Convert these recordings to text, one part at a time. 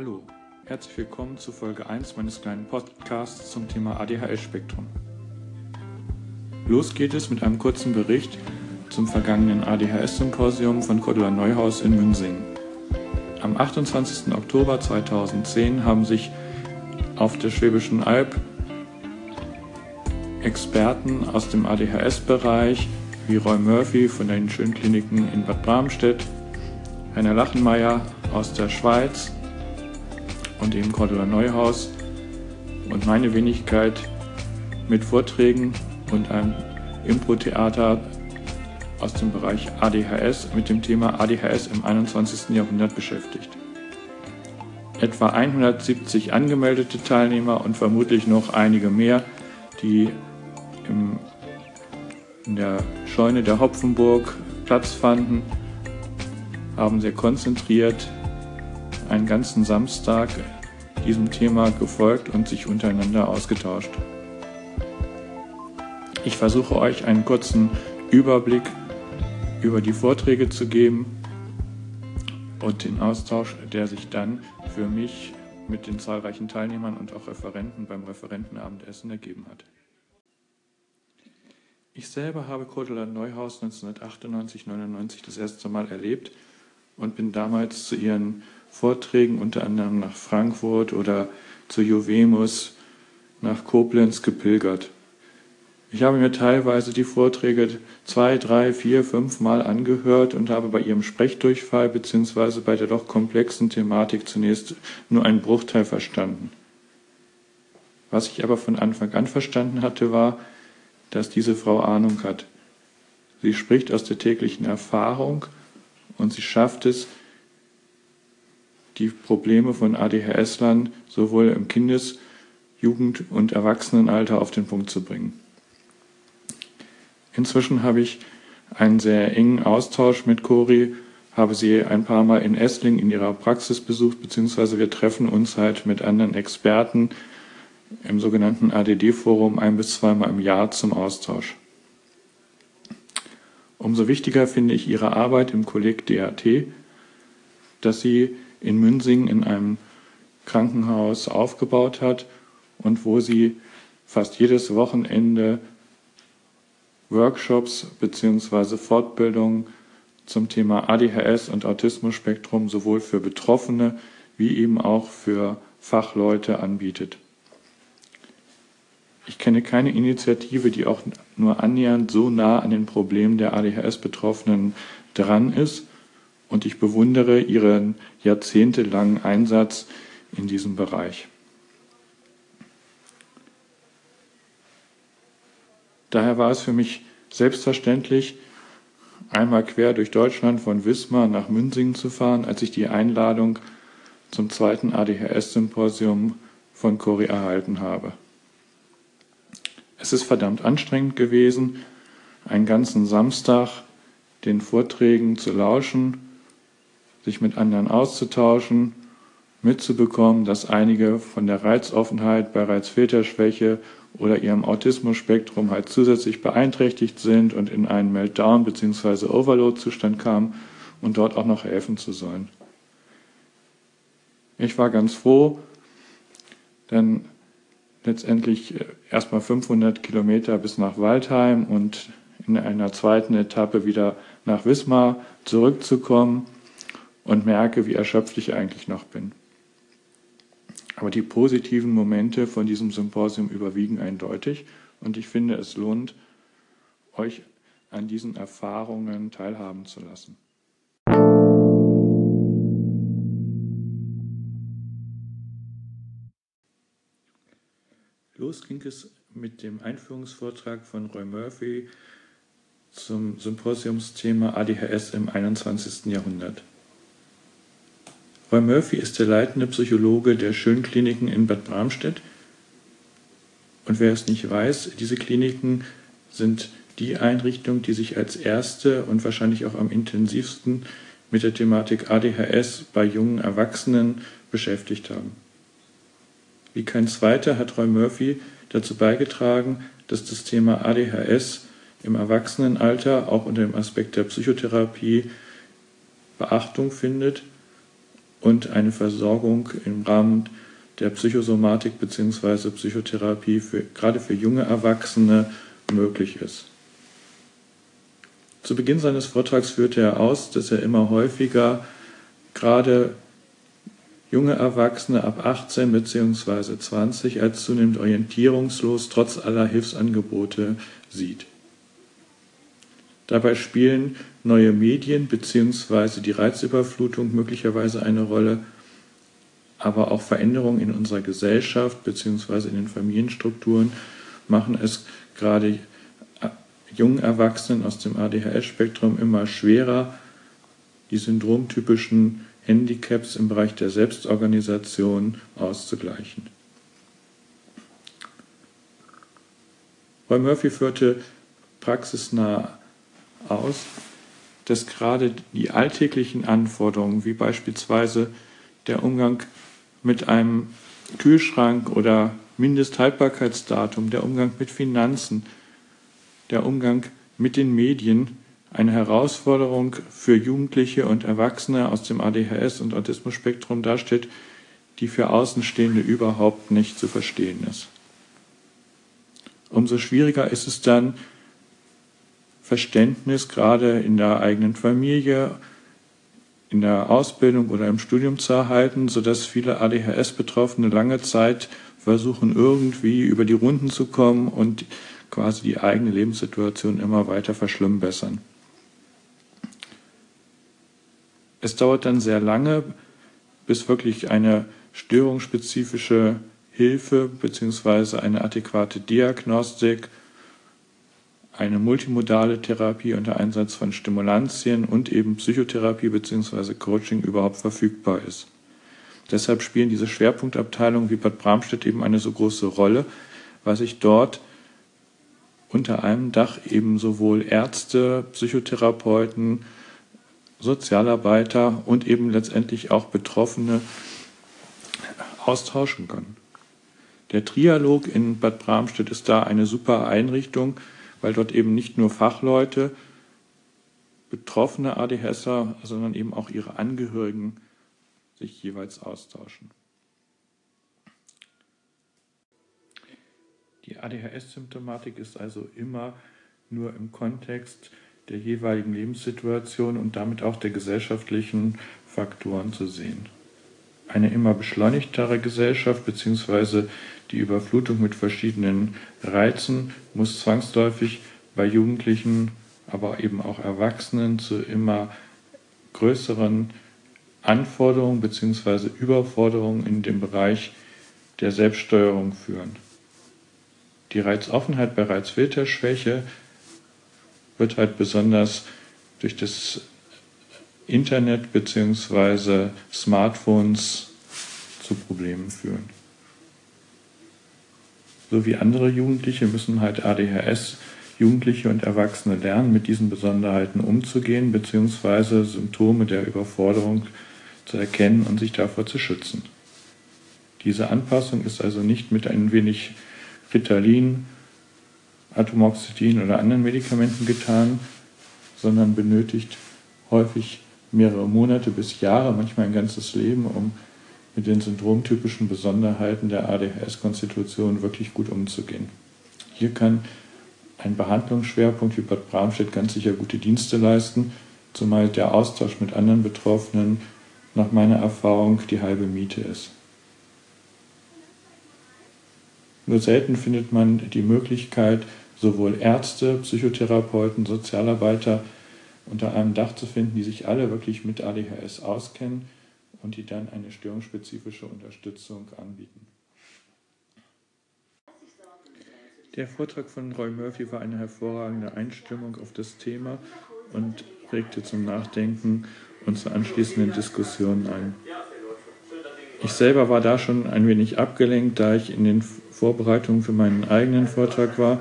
Hallo, herzlich willkommen zu Folge 1 meines kleinen Podcasts zum Thema ADHS-Spektrum. Los geht es mit einem kurzen Bericht zum vergangenen ADHS-Symposium von Cordula Neuhaus in Münsingen. Am 28. Oktober 2010 haben sich auf der Schwäbischen Alb Experten aus dem ADHS-Bereich wie Roy Murphy von den Schönkliniken in Bad Bramstedt, Heiner Lachenmeier aus der Schweiz und eben Cordula Neuhaus und meine Wenigkeit mit Vorträgen und einem Impro-Theater aus dem Bereich ADHS mit dem Thema ADHS im 21. Jahrhundert beschäftigt. Etwa 170 angemeldete Teilnehmer und vermutlich noch einige mehr, die im, in der Scheune der Hopfenburg Platz fanden, haben sehr konzentriert einen ganzen Samstag diesem Thema gefolgt und sich untereinander ausgetauscht. Ich versuche euch einen kurzen Überblick über die Vorträge zu geben und den Austausch, der sich dann für mich mit den zahlreichen Teilnehmern und auch Referenten beim Referentenabendessen ergeben hat. Ich selber habe Cordula Neuhaus 1998-99 das erste Mal erlebt und bin damals zu ihren Vorträgen unter anderem nach Frankfurt oder zu Juvemus nach Koblenz gepilgert. Ich habe mir teilweise die Vorträge zwei, drei, vier, fünf Mal angehört und habe bei ihrem Sprechdurchfall bzw. bei der doch komplexen Thematik zunächst nur einen Bruchteil verstanden. Was ich aber von Anfang an verstanden hatte, war, dass diese Frau Ahnung hat. Sie spricht aus der täglichen Erfahrung und sie schafft es, die Probleme von ADHS-Lern sowohl im Kindes-, Jugend- und Erwachsenenalter auf den Punkt zu bringen. Inzwischen habe ich einen sehr engen Austausch mit Cori, habe sie ein paar Mal in Essling in ihrer Praxis besucht, beziehungsweise wir treffen uns halt mit anderen Experten im sogenannten ADD-Forum ein bis zweimal im Jahr zum Austausch. Umso wichtiger finde ich ihre Arbeit im Kolleg DAT, dass sie in Münsingen in einem Krankenhaus aufgebaut hat und wo sie fast jedes Wochenende Workshops bzw. Fortbildungen zum Thema ADHS und Autismus-Spektrum sowohl für Betroffene wie eben auch für Fachleute anbietet. Ich kenne keine Initiative, die auch nur annähernd so nah an den Problemen der ADHS-Betroffenen dran ist und ich bewundere ihren jahrzehntelangen Einsatz in diesem Bereich. Daher war es für mich selbstverständlich, einmal quer durch Deutschland von Wismar nach Münsingen zu fahren, als ich die Einladung zum zweiten ADHS-Symposium von Cori erhalten habe. Es ist verdammt anstrengend gewesen, einen ganzen Samstag den Vorträgen zu lauschen, sich mit anderen auszutauschen, mitzubekommen, dass einige von der Reizoffenheit bei Reizfilterschwäche oder ihrem Autismus-Spektrum halt zusätzlich beeinträchtigt sind und in einen Meltdown bzw. Overload-Zustand kamen und dort auch noch helfen zu sollen. Ich war ganz froh, denn letztendlich äh, erstmal 500 Kilometer bis nach Waldheim und in einer zweiten Etappe wieder nach Wismar zurückzukommen und merke, wie erschöpft ich eigentlich noch bin. Aber die positiven Momente von diesem Symposium überwiegen eindeutig und ich finde, es lohnt, euch an diesen Erfahrungen teilhaben zu lassen. Los ging es mit dem Einführungsvortrag von Roy Murphy zum Symposiumsthema ADHS im 21. Jahrhundert. Roy Murphy ist der leitende Psychologe der Schönkliniken in Bad Bramstedt. Und wer es nicht weiß, diese Kliniken sind die Einrichtung, die sich als erste und wahrscheinlich auch am intensivsten mit der Thematik ADHS bei jungen Erwachsenen beschäftigt haben. Wie kein zweiter hat Roy Murphy dazu beigetragen, dass das Thema ADHS im Erwachsenenalter auch unter dem Aspekt der Psychotherapie Beachtung findet und eine Versorgung im Rahmen der Psychosomatik bzw. Psychotherapie für, gerade für junge Erwachsene möglich ist. Zu Beginn seines Vortrags führte er aus, dass er immer häufiger gerade junge Erwachsene ab 18 bzw. 20 als zunehmend orientierungslos trotz aller Hilfsangebote sieht. Dabei spielen neue Medien bzw. die Reizüberflutung möglicherweise eine Rolle, aber auch Veränderungen in unserer Gesellschaft bzw. in den Familienstrukturen machen es gerade jungen Erwachsenen aus dem ADHS-Spektrum immer schwerer, die syndromtypischen Handicaps im Bereich der Selbstorganisation auszugleichen. Roy Murphy führte praxisnah aus, dass gerade die alltäglichen Anforderungen, wie beispielsweise der Umgang mit einem Kühlschrank oder Mindesthaltbarkeitsdatum, der Umgang mit Finanzen, der Umgang mit den Medien eine Herausforderung für Jugendliche und Erwachsene aus dem ADHS und Autismus-Spektrum darstellt, die für Außenstehende überhaupt nicht zu verstehen ist. Umso schwieriger ist es dann, Verständnis gerade in der eigenen Familie, in der Ausbildung oder im Studium zu erhalten, sodass viele ADHS-Betroffene lange Zeit versuchen, irgendwie über die Runden zu kommen und quasi die eigene Lebenssituation immer weiter verschlimmbessern. Es dauert dann sehr lange, bis wirklich eine störungsspezifische Hilfe bzw. eine adäquate Diagnostik, eine multimodale Therapie unter Einsatz von Stimulantien und eben Psychotherapie bzw. Coaching überhaupt verfügbar ist. Deshalb spielen diese Schwerpunktabteilungen wie Bad Bramstedt eben eine so große Rolle, weil sich dort unter einem Dach eben sowohl Ärzte, Psychotherapeuten, Sozialarbeiter und eben letztendlich auch Betroffene austauschen können. Der Trialog in Bad Bramstedt ist da eine super Einrichtung, weil dort eben nicht nur Fachleute, betroffene ADHSer, sondern eben auch ihre Angehörigen sich jeweils austauschen. Die ADHS-Symptomatik ist also immer nur im Kontext der jeweiligen Lebenssituation und damit auch der gesellschaftlichen Faktoren zu sehen. Eine immer beschleunigtere Gesellschaft bzw. die Überflutung mit verschiedenen Reizen muss zwangsläufig bei Jugendlichen, aber eben auch Erwachsenen zu immer größeren Anforderungen bzw. Überforderungen in dem Bereich der Selbststeuerung führen. Die Reizoffenheit bei Reizfilterschwäche wird halt besonders durch das Internet bzw. Smartphones zu Problemen führen. So wie andere Jugendliche müssen halt ADHS Jugendliche und Erwachsene lernen, mit diesen Besonderheiten umzugehen bzw. Symptome der Überforderung zu erkennen und sich davor zu schützen. Diese Anpassung ist also nicht mit ein wenig Ritalin Atomoxetin oder anderen Medikamenten getan, sondern benötigt häufig mehrere Monate bis Jahre, manchmal ein ganzes Leben, um mit den syndromtypischen Besonderheiten der ADHS-Konstitution wirklich gut umzugehen. Hier kann ein Behandlungsschwerpunkt wie Bad Bramstedt ganz sicher gute Dienste leisten, zumal der Austausch mit anderen Betroffenen nach meiner Erfahrung die halbe Miete ist. Nur selten findet man die Möglichkeit, sowohl Ärzte, Psychotherapeuten, Sozialarbeiter unter einem Dach zu finden, die sich alle wirklich mit ADHS auskennen und die dann eine störungsspezifische Unterstützung anbieten. Der Vortrag von Roy Murphy war eine hervorragende Einstimmung auf das Thema und regte zum Nachdenken und zur anschließenden Diskussion ein. Ich selber war da schon ein wenig abgelenkt, da ich in den Vorbereitungen für meinen eigenen Vortrag war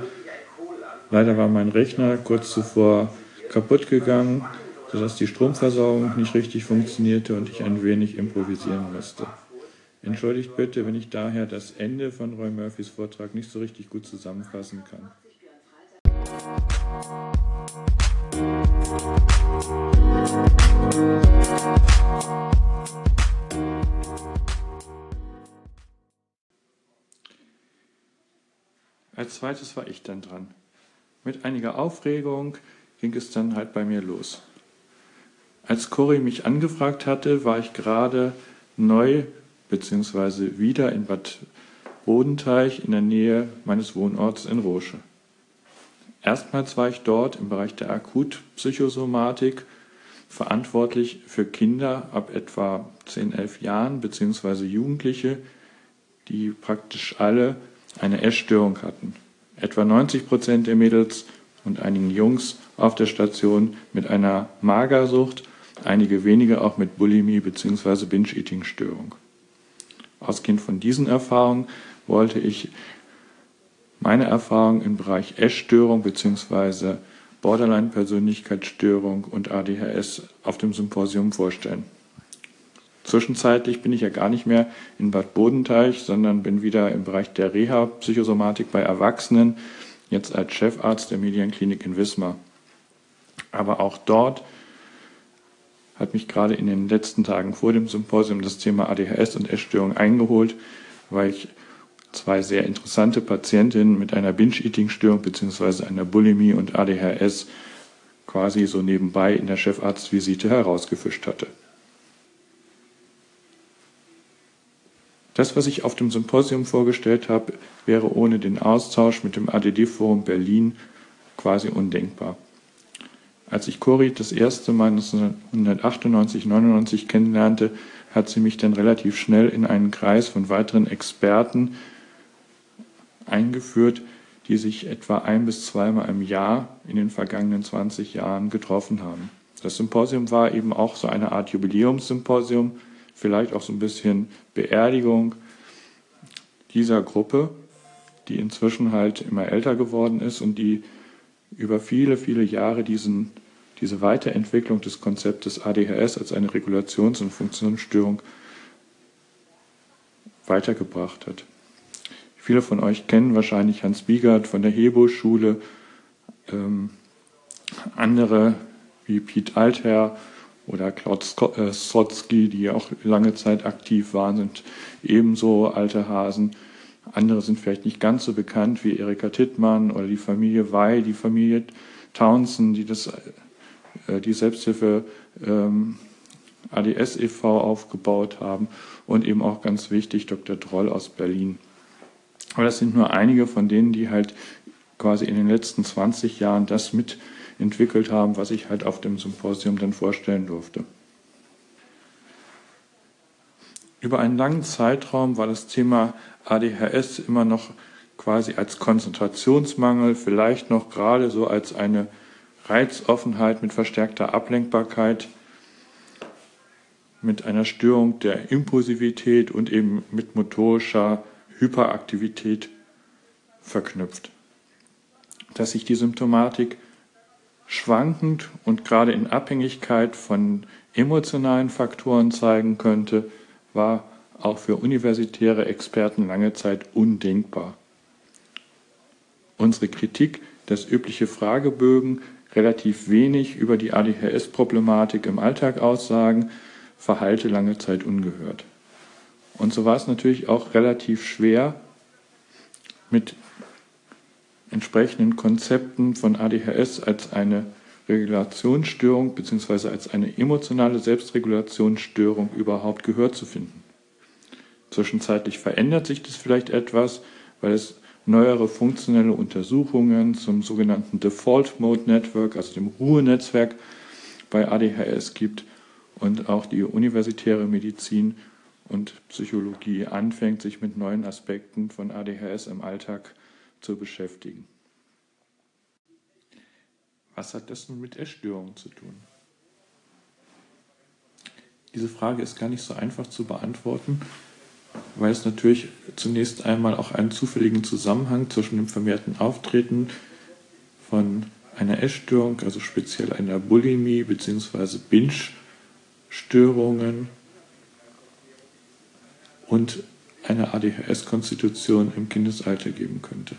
Leider war mein Rechner kurz zuvor kaputt gegangen, sodass die Stromversorgung nicht richtig funktionierte und ich ein wenig improvisieren musste. Entschuldigt bitte, wenn ich daher das Ende von Roy Murphys Vortrag nicht so richtig gut zusammenfassen kann. Als zweites war ich dann dran. Mit einiger Aufregung ging es dann halt bei mir los. Als Cory mich angefragt hatte, war ich gerade neu bzw. wieder in Bad Bodenteich in der Nähe meines Wohnorts in Rosche. Erstmals war ich dort im Bereich der Akutpsychosomatik verantwortlich für Kinder ab etwa 10, 11 Jahren bzw. Jugendliche, die praktisch alle eine Essstörung hatten. Etwa 90 Prozent der Mädels und einigen Jungs auf der Station mit einer Magersucht, einige wenige auch mit Bulimie bzw. Binge-Eating-Störung. Ausgehend von diesen Erfahrungen wollte ich meine Erfahrungen im Bereich Essstörung bzw. Borderline-Persönlichkeitsstörung und ADHS auf dem Symposium vorstellen. Zwischenzeitlich bin ich ja gar nicht mehr in Bad Bodenteich, sondern bin wieder im Bereich der Reha-Psychosomatik bei Erwachsenen, jetzt als Chefarzt der Medienklinik in Wismar. Aber auch dort hat mich gerade in den letzten Tagen vor dem Symposium das Thema ADHS und Essstörung eingeholt, weil ich zwei sehr interessante Patientinnen mit einer Binge-Eating-Störung bzw. einer Bulimie und ADHS quasi so nebenbei in der Chefarztvisite herausgefischt hatte. Das, was ich auf dem Symposium vorgestellt habe, wäre ohne den Austausch mit dem ADD-Forum Berlin quasi undenkbar. Als ich Cori das erste Mal 1998, 99 kennenlernte, hat sie mich dann relativ schnell in einen Kreis von weiteren Experten eingeführt, die sich etwa ein bis zweimal im Jahr in den vergangenen 20 Jahren getroffen haben. Das Symposium war eben auch so eine Art Jubiläumssymposium, vielleicht auch so ein bisschen Beerdigung dieser Gruppe, die inzwischen halt immer älter geworden ist und die über viele, viele Jahre diesen, diese Weiterentwicklung des Konzeptes ADHS als eine Regulations- und Funktionsstörung weitergebracht hat. Viele von euch kennen wahrscheinlich Hans Biegert von der Hebo-Schule, ähm, andere wie Piet Altherr oder Klaus äh, Sotzki, die auch lange Zeit aktiv waren, sind ebenso alte Hasen. Andere sind vielleicht nicht ganz so bekannt wie Erika Tittmann oder die Familie Wey, die Familie Townsend, die das, äh, die Selbsthilfe ähm, ADS e.V. aufgebaut haben und eben auch ganz wichtig Dr. Droll aus Berlin. Aber das sind nur einige von denen, die halt quasi in den letzten 20 Jahren das mitentwickelt haben, was ich halt auf dem Symposium dann vorstellen durfte. Über einen langen Zeitraum war das Thema ADHS immer noch quasi als Konzentrationsmangel, vielleicht noch gerade so als eine Reizoffenheit mit verstärkter Ablenkbarkeit, mit einer Störung der Impulsivität und eben mit motorischer Hyperaktivität verknüpft. Dass sich die Symptomatik schwankend und gerade in Abhängigkeit von emotionalen Faktoren zeigen könnte, war auch für universitäre Experten lange Zeit undenkbar. Unsere Kritik, dass übliche Fragebögen relativ wenig über die ADHS-Problematik im Alltag aussagen, verhallte lange Zeit ungehört. Und so war es natürlich auch relativ schwer, mit entsprechenden Konzepten von ADHS als eine Regulationsstörung bzw. als eine emotionale Selbstregulationsstörung überhaupt Gehör zu finden. Zwischenzeitlich verändert sich das vielleicht etwas, weil es neuere funktionelle Untersuchungen zum sogenannten Default Mode Network, also dem Ruhenetzwerk bei ADHS gibt und auch die universitäre Medizin und Psychologie anfängt, sich mit neuen Aspekten von ADHS im Alltag zu beschäftigen. Was hat das nun mit Essstörungen zu tun? Diese Frage ist gar nicht so einfach zu beantworten, weil es natürlich zunächst einmal auch einen zufälligen Zusammenhang zwischen dem vermehrten Auftreten von einer Essstörung, also speziell einer Bulimie bzw. Binge-Störungen und eine ADHS-Konstitution im Kindesalter geben könnte.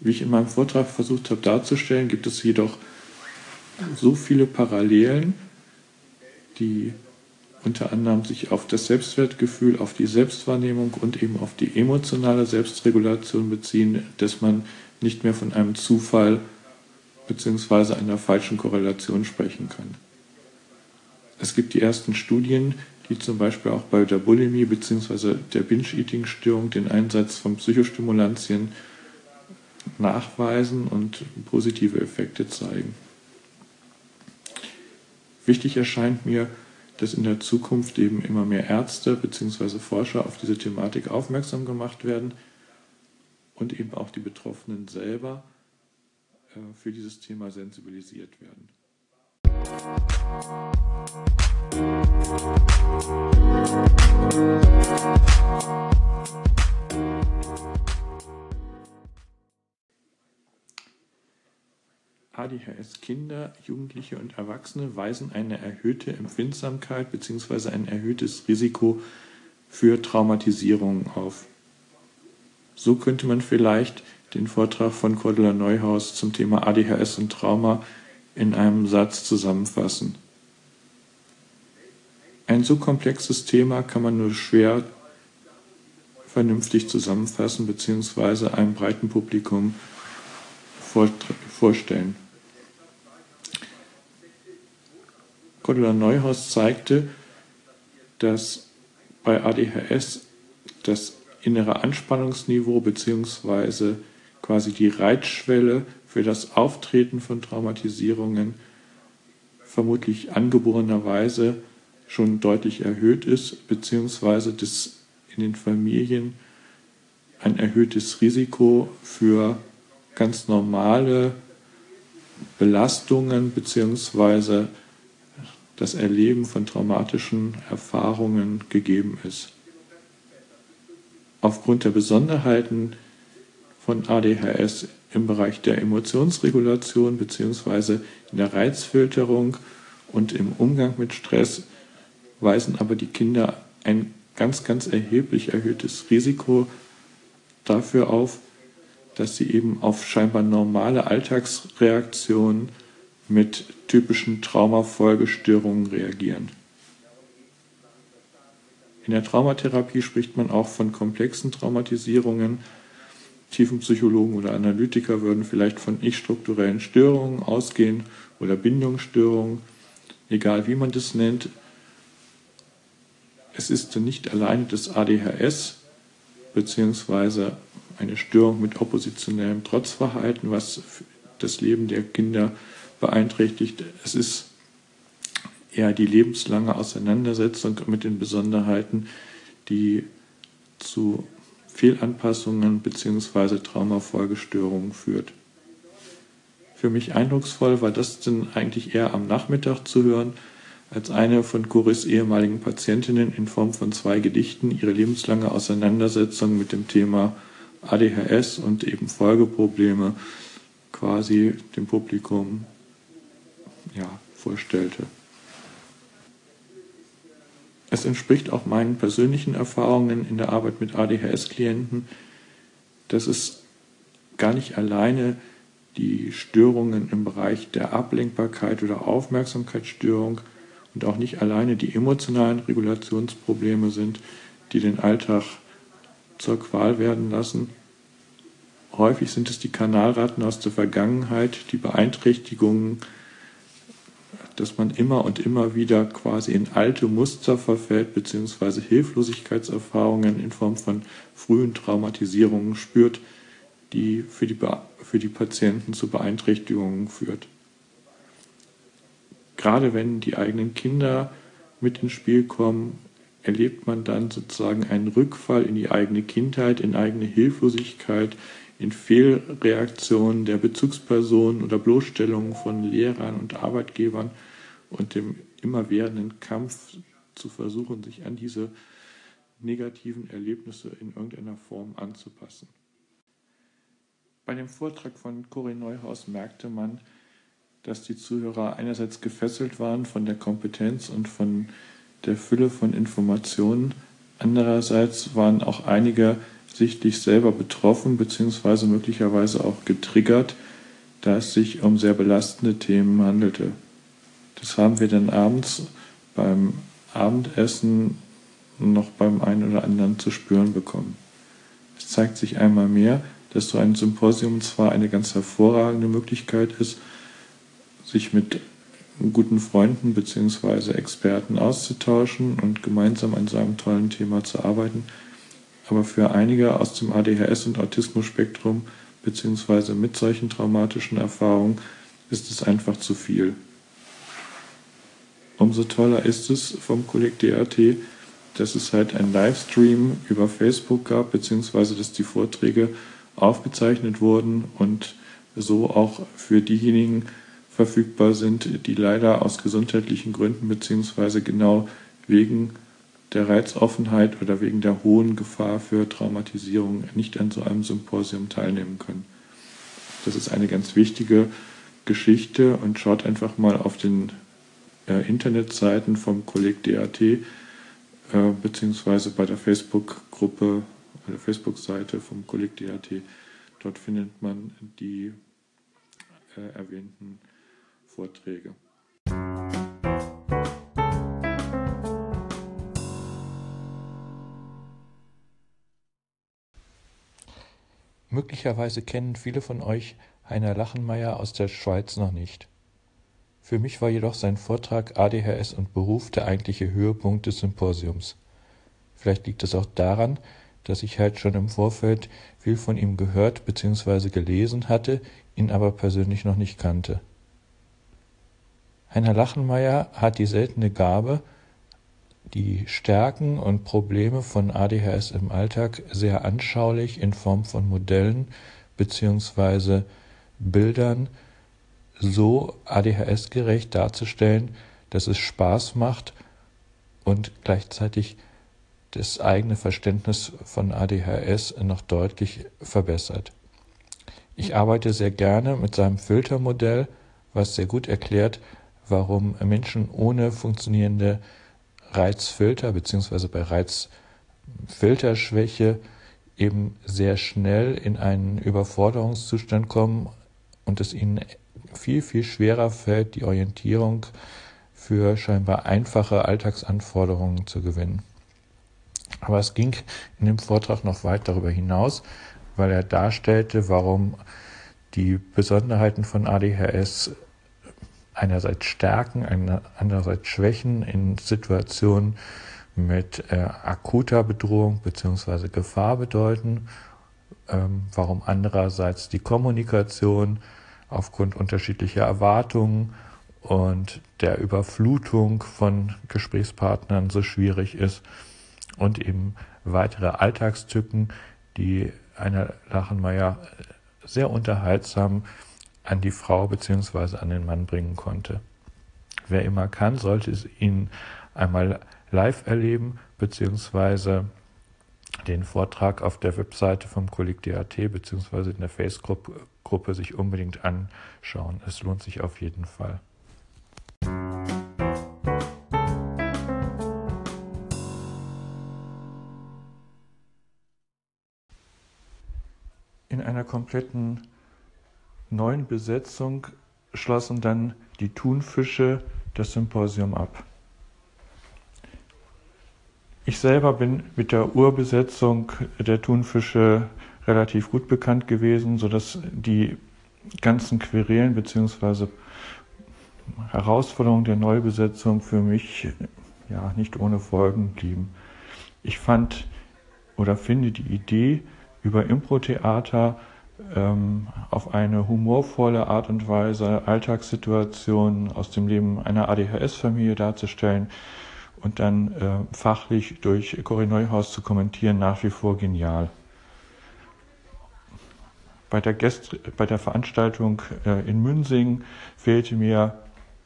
Wie ich in meinem Vortrag versucht habe darzustellen, gibt es jedoch so viele Parallelen, die unter anderem sich auf das Selbstwertgefühl, auf die Selbstwahrnehmung und eben auf die emotionale Selbstregulation beziehen, dass man nicht mehr von einem Zufall bzw. einer falschen Korrelation sprechen kann. Es gibt die ersten Studien, die zum Beispiel auch bei der Bulimie bzw. der Binge-Eating-Störung den Einsatz von Psychostimulantien nachweisen und positive Effekte zeigen. Wichtig erscheint mir, dass in der Zukunft eben immer mehr Ärzte bzw. Forscher auf diese Thematik aufmerksam gemacht werden und eben auch die Betroffenen selber äh, für dieses Thema sensibilisiert werden. ADHS-Kinder, Jugendliche und Erwachsene weisen eine erhöhte Empfindsamkeit bzw. ein erhöhtes Risiko für Traumatisierungen auf. So könnte man vielleicht den Vortrag von Cordula Neuhaus zum Thema ADHS und Trauma in einem Satz zusammenfassen. Ein so komplexes Thema kann man nur schwer vernünftig zusammenfassen bzw. einem breiten Publikum vorstellen. Cordula Neuhaus zeigte, dass bei ADHS das innere Anspannungsniveau bzw. quasi die Reitschwelle für das Auftreten von Traumatisierungen vermutlich angeborenerweise schon deutlich erhöht ist, beziehungsweise dass in den Familien ein erhöhtes Risiko für ganz normale Belastungen beziehungsweise das Erleben von traumatischen Erfahrungen gegeben ist. Aufgrund der Besonderheiten von ADHS im Bereich der Emotionsregulation bzw. in der Reizfilterung und im Umgang mit Stress weisen aber die Kinder ein ganz, ganz erheblich erhöhtes Risiko dafür auf, dass sie eben auf scheinbar normale Alltagsreaktionen mit typischen Traumafolgestörungen reagieren. In der Traumatherapie spricht man auch von komplexen Traumatisierungen. Tiefenpsychologen oder Analytiker würden vielleicht von ich-strukturellen Störungen ausgehen oder Bindungsstörungen, egal wie man das nennt. Es ist nicht alleine das ADHS beziehungsweise eine Störung mit oppositionellem Trotzverhalten, was das Leben der Kinder beeinträchtigt. Es ist eher die lebenslange Auseinandersetzung mit den Besonderheiten, die zu Fehlanpassungen bzw. Traumafolgestörungen führt. Für mich eindrucksvoll war das denn eigentlich eher am Nachmittag zu hören, als eine von Coris ehemaligen Patientinnen in Form von zwei Gedichten ihre lebenslange Auseinandersetzung mit dem Thema ADHS und eben Folgeprobleme quasi dem Publikum ja, vorstellte. Es entspricht auch meinen persönlichen Erfahrungen in der Arbeit mit ADHS-Klienten, dass es gar nicht alleine die Störungen im Bereich der Ablenkbarkeit oder Aufmerksamkeitsstörung und auch nicht alleine die emotionalen Regulationsprobleme sind, die den Alltag zur Qual werden lassen. Häufig sind es die Kanalratten aus der Vergangenheit, die Beeinträchtigungen dass man immer und immer wieder quasi in alte Muster verfällt, beziehungsweise Hilflosigkeitserfahrungen in Form von frühen Traumatisierungen spürt, die für die, für die Patienten zu Beeinträchtigungen führt. Gerade wenn die eigenen Kinder mit ins Spiel kommen, erlebt man dann sozusagen einen Rückfall in die eigene Kindheit, in eigene Hilflosigkeit, in Fehlreaktionen der Bezugspersonen oder Bloßstellungen von Lehrern und Arbeitgebern und dem immerwährenden Kampf zu versuchen, sich an diese negativen Erlebnisse in irgendeiner Form anzupassen. Bei dem Vortrag von Corinne Neuhaus merkte man, dass die Zuhörer einerseits gefesselt waren von der Kompetenz und von der Fülle von Informationen, andererseits waren auch einige sichtlich selber betroffen bzw. möglicherweise auch getriggert, da es sich um sehr belastende Themen handelte. Das haben wir dann abends beim Abendessen noch beim einen oder anderen zu spüren bekommen. Es zeigt sich einmal mehr, dass so ein Symposium zwar eine ganz hervorragende Möglichkeit ist, sich mit guten Freunden bzw. Experten auszutauschen und gemeinsam an so einem tollen Thema zu arbeiten, aber für einige aus dem ADHS und Autismus-Spektrum bzw. mit solchen traumatischen Erfahrungen ist es einfach zu viel. Umso toller ist es vom Kolleg DAT, dass es halt ein Livestream über Facebook gab, beziehungsweise dass die Vorträge aufgezeichnet wurden und so auch für diejenigen verfügbar sind, die leider aus gesundheitlichen Gründen beziehungsweise genau wegen der Reizoffenheit oder wegen der hohen Gefahr für Traumatisierung nicht an so einem Symposium teilnehmen können. Das ist eine ganz wichtige Geschichte und schaut einfach mal auf den äh, Internetseiten vom Kolleg DAT äh, beziehungsweise bei der Facebook-Gruppe, der Facebook-Seite vom Kolleg DAT. Dort findet man die äh, erwähnten Vorträge. Möglicherweise kennen viele von euch Heiner Lachenmeier aus der Schweiz noch nicht. Für mich war jedoch sein Vortrag ADHS und Beruf der eigentliche Höhepunkt des Symposiums. Vielleicht liegt es auch daran, dass ich halt schon im Vorfeld viel von ihm gehört bzw. gelesen hatte, ihn aber persönlich noch nicht kannte. Heiner Lachenmeier hat die seltene Gabe, die Stärken und Probleme von ADHS im Alltag sehr anschaulich in Form von Modellen bzw. Bildern so ADHS-gerecht darzustellen, dass es Spaß macht und gleichzeitig das eigene Verständnis von ADHS noch deutlich verbessert. Ich arbeite sehr gerne mit seinem Filtermodell, was sehr gut erklärt, warum Menschen ohne funktionierende Reizfilter bzw. bei Reizfilterschwäche eben sehr schnell in einen Überforderungszustand kommen und es ihnen viel, viel schwerer fällt, die Orientierung für scheinbar einfache Alltagsanforderungen zu gewinnen. Aber es ging in dem Vortrag noch weit darüber hinaus, weil er darstellte, warum die Besonderheiten von ADHS einerseits Stärken, andererseits Schwächen in Situationen mit äh, akuter Bedrohung bzw. Gefahr bedeuten, ähm, warum andererseits die Kommunikation aufgrund unterschiedlicher Erwartungen und der Überflutung von Gesprächspartnern so schwierig ist und eben weitere Alltagstücken, die einer Lachenmeier sehr unterhaltsam an die Frau bzw. an den Mann bringen konnte. Wer immer kann, sollte es ihn einmal live erleben bzw. den Vortrag auf der Webseite vom Kolleg DAT bzw. in der Facebook-Gruppe sich unbedingt anschauen. Es lohnt sich auf jeden Fall. In einer kompletten neuen Besetzung schlossen dann die Thunfische das Symposium ab. Ich selber bin mit der Urbesetzung der Thunfische relativ gut bekannt gewesen, sodass die ganzen Querelen bzw. Herausforderungen der Neubesetzung für mich ja nicht ohne Folgen blieben. Ich fand oder finde die Idee über Impro-Theater ähm, auf eine humorvolle Art und Weise Alltagssituationen aus dem Leben einer ADHS-Familie darzustellen und dann äh, fachlich durch Cory Neuhaus zu kommentieren, nach wie vor genial. Bei der, Gäst bei der Veranstaltung äh, in Münsing fehlte mir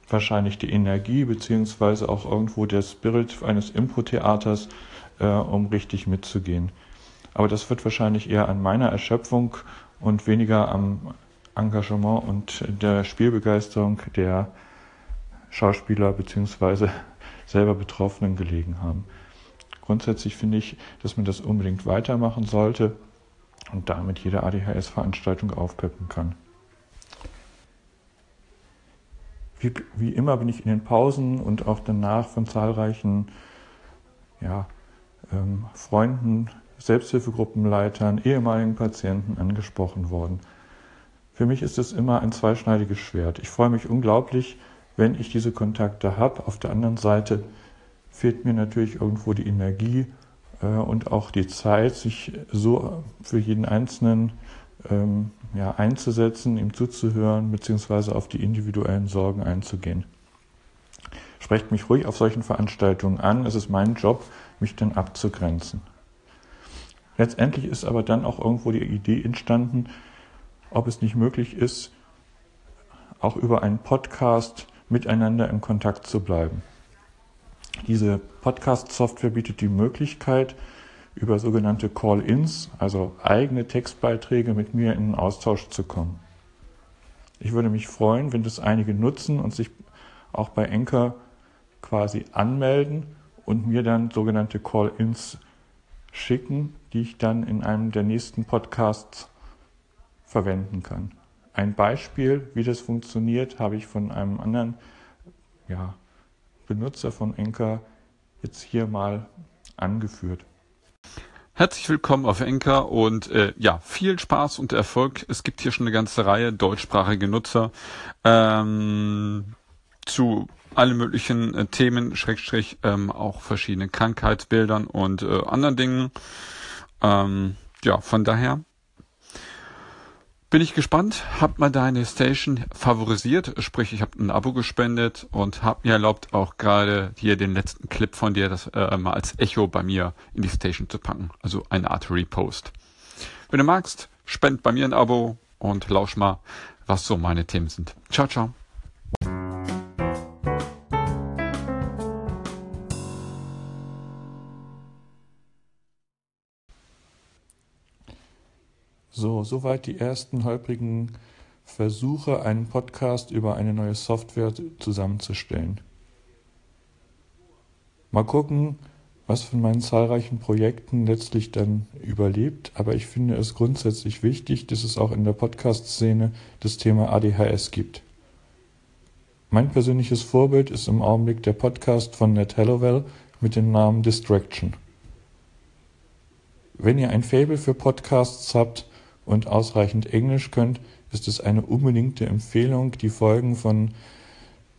wahrscheinlich die Energie beziehungsweise auch irgendwo der Spirit eines Impro-Theaters, äh, um richtig mitzugehen. Aber das wird wahrscheinlich eher an meiner Erschöpfung und weniger am Engagement und der Spielbegeisterung der Schauspieler bzw. selber Betroffenen gelegen haben. Grundsätzlich finde ich, dass man das unbedingt weitermachen sollte und damit jede ADHS-Veranstaltung aufpeppen kann. wie, wie immer bin ich in den Pausen und auch danach von zahlreichen ja, ähm, Freunden, Selbsthilfegruppenleitern, ehemaligen Patienten angesprochen worden. Für mich ist es immer ein zweischneidiges Schwert. Ich freue mich unglaublich, wenn ich diese Kontakte habe. Auf der anderen Seite fehlt mir natürlich irgendwo die Energie äh, und auch die Zeit, sich so für jeden Einzelnen ähm, ja, einzusetzen, ihm zuzuhören, beziehungsweise auf die individuellen Sorgen einzugehen. Sprecht mich ruhig auf solchen Veranstaltungen an. Es ist mein Job, mich dann abzugrenzen. Letztendlich ist aber dann auch irgendwo die Idee entstanden, ob es nicht möglich ist, auch über einen Podcast miteinander in Kontakt zu bleiben. Diese Podcast-Software bietet die Möglichkeit, über sogenannte Call-ins, also eigene Textbeiträge mit mir in Austausch zu kommen. Ich würde mich freuen, wenn das einige nutzen und sich auch bei Enker quasi anmelden und mir dann sogenannte Call-ins schicken, die ich dann in einem der nächsten Podcasts verwenden kann. Ein Beispiel, wie das funktioniert, habe ich von einem anderen ja, Benutzer von Enker jetzt hier mal angeführt. Herzlich willkommen auf Enker und äh, ja, viel Spaß und Erfolg. Es gibt hier schon eine ganze Reihe deutschsprachige Nutzer ähm, zu allen möglichen äh, Themen, Schrägstrich, ähm, auch verschiedenen Krankheitsbildern und äh, anderen Dingen. Ähm, ja, von daher bin ich gespannt. Hab mal deine Station favorisiert, sprich, ich habe ein Abo gespendet und habe mir erlaubt, auch gerade hier den letzten Clip von dir, das äh, mal als Echo bei mir in die Station zu packen. Also eine Art Repost. Wenn du magst, spend bei mir ein Abo und lausch mal, was so meine Themen sind. Ciao, ciao. Soweit die ersten holprigen Versuche, einen Podcast über eine neue Software zusammenzustellen. Mal gucken, was von meinen zahlreichen Projekten letztlich dann überlebt, aber ich finde es grundsätzlich wichtig, dass es auch in der Podcast-Szene das Thema ADHS gibt. Mein persönliches Vorbild ist im Augenblick der Podcast von Ned Hallowell mit dem Namen Distraction. Wenn ihr ein Fable für Podcasts habt, und ausreichend Englisch könnt, ist es eine unbedingte Empfehlung, die Folgen von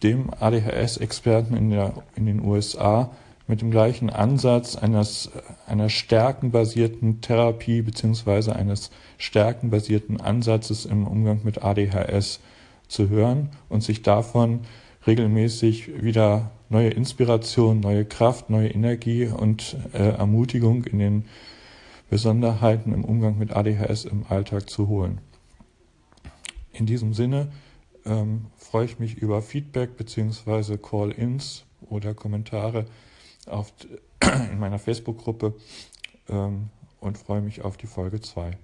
dem ADHS-Experten in, in den USA mit dem gleichen Ansatz eines, einer stärkenbasierten Therapie beziehungsweise eines stärkenbasierten Ansatzes im Umgang mit ADHS zu hören und sich davon regelmäßig wieder neue Inspiration, neue Kraft, neue Energie und äh, Ermutigung in den Besonderheiten im Umgang mit ADHS im Alltag zu holen. In diesem Sinne ähm, freue ich mich über Feedback bzw. Call-ins oder Kommentare auf, in meiner Facebook-Gruppe ähm, und freue mich auf die Folge 2.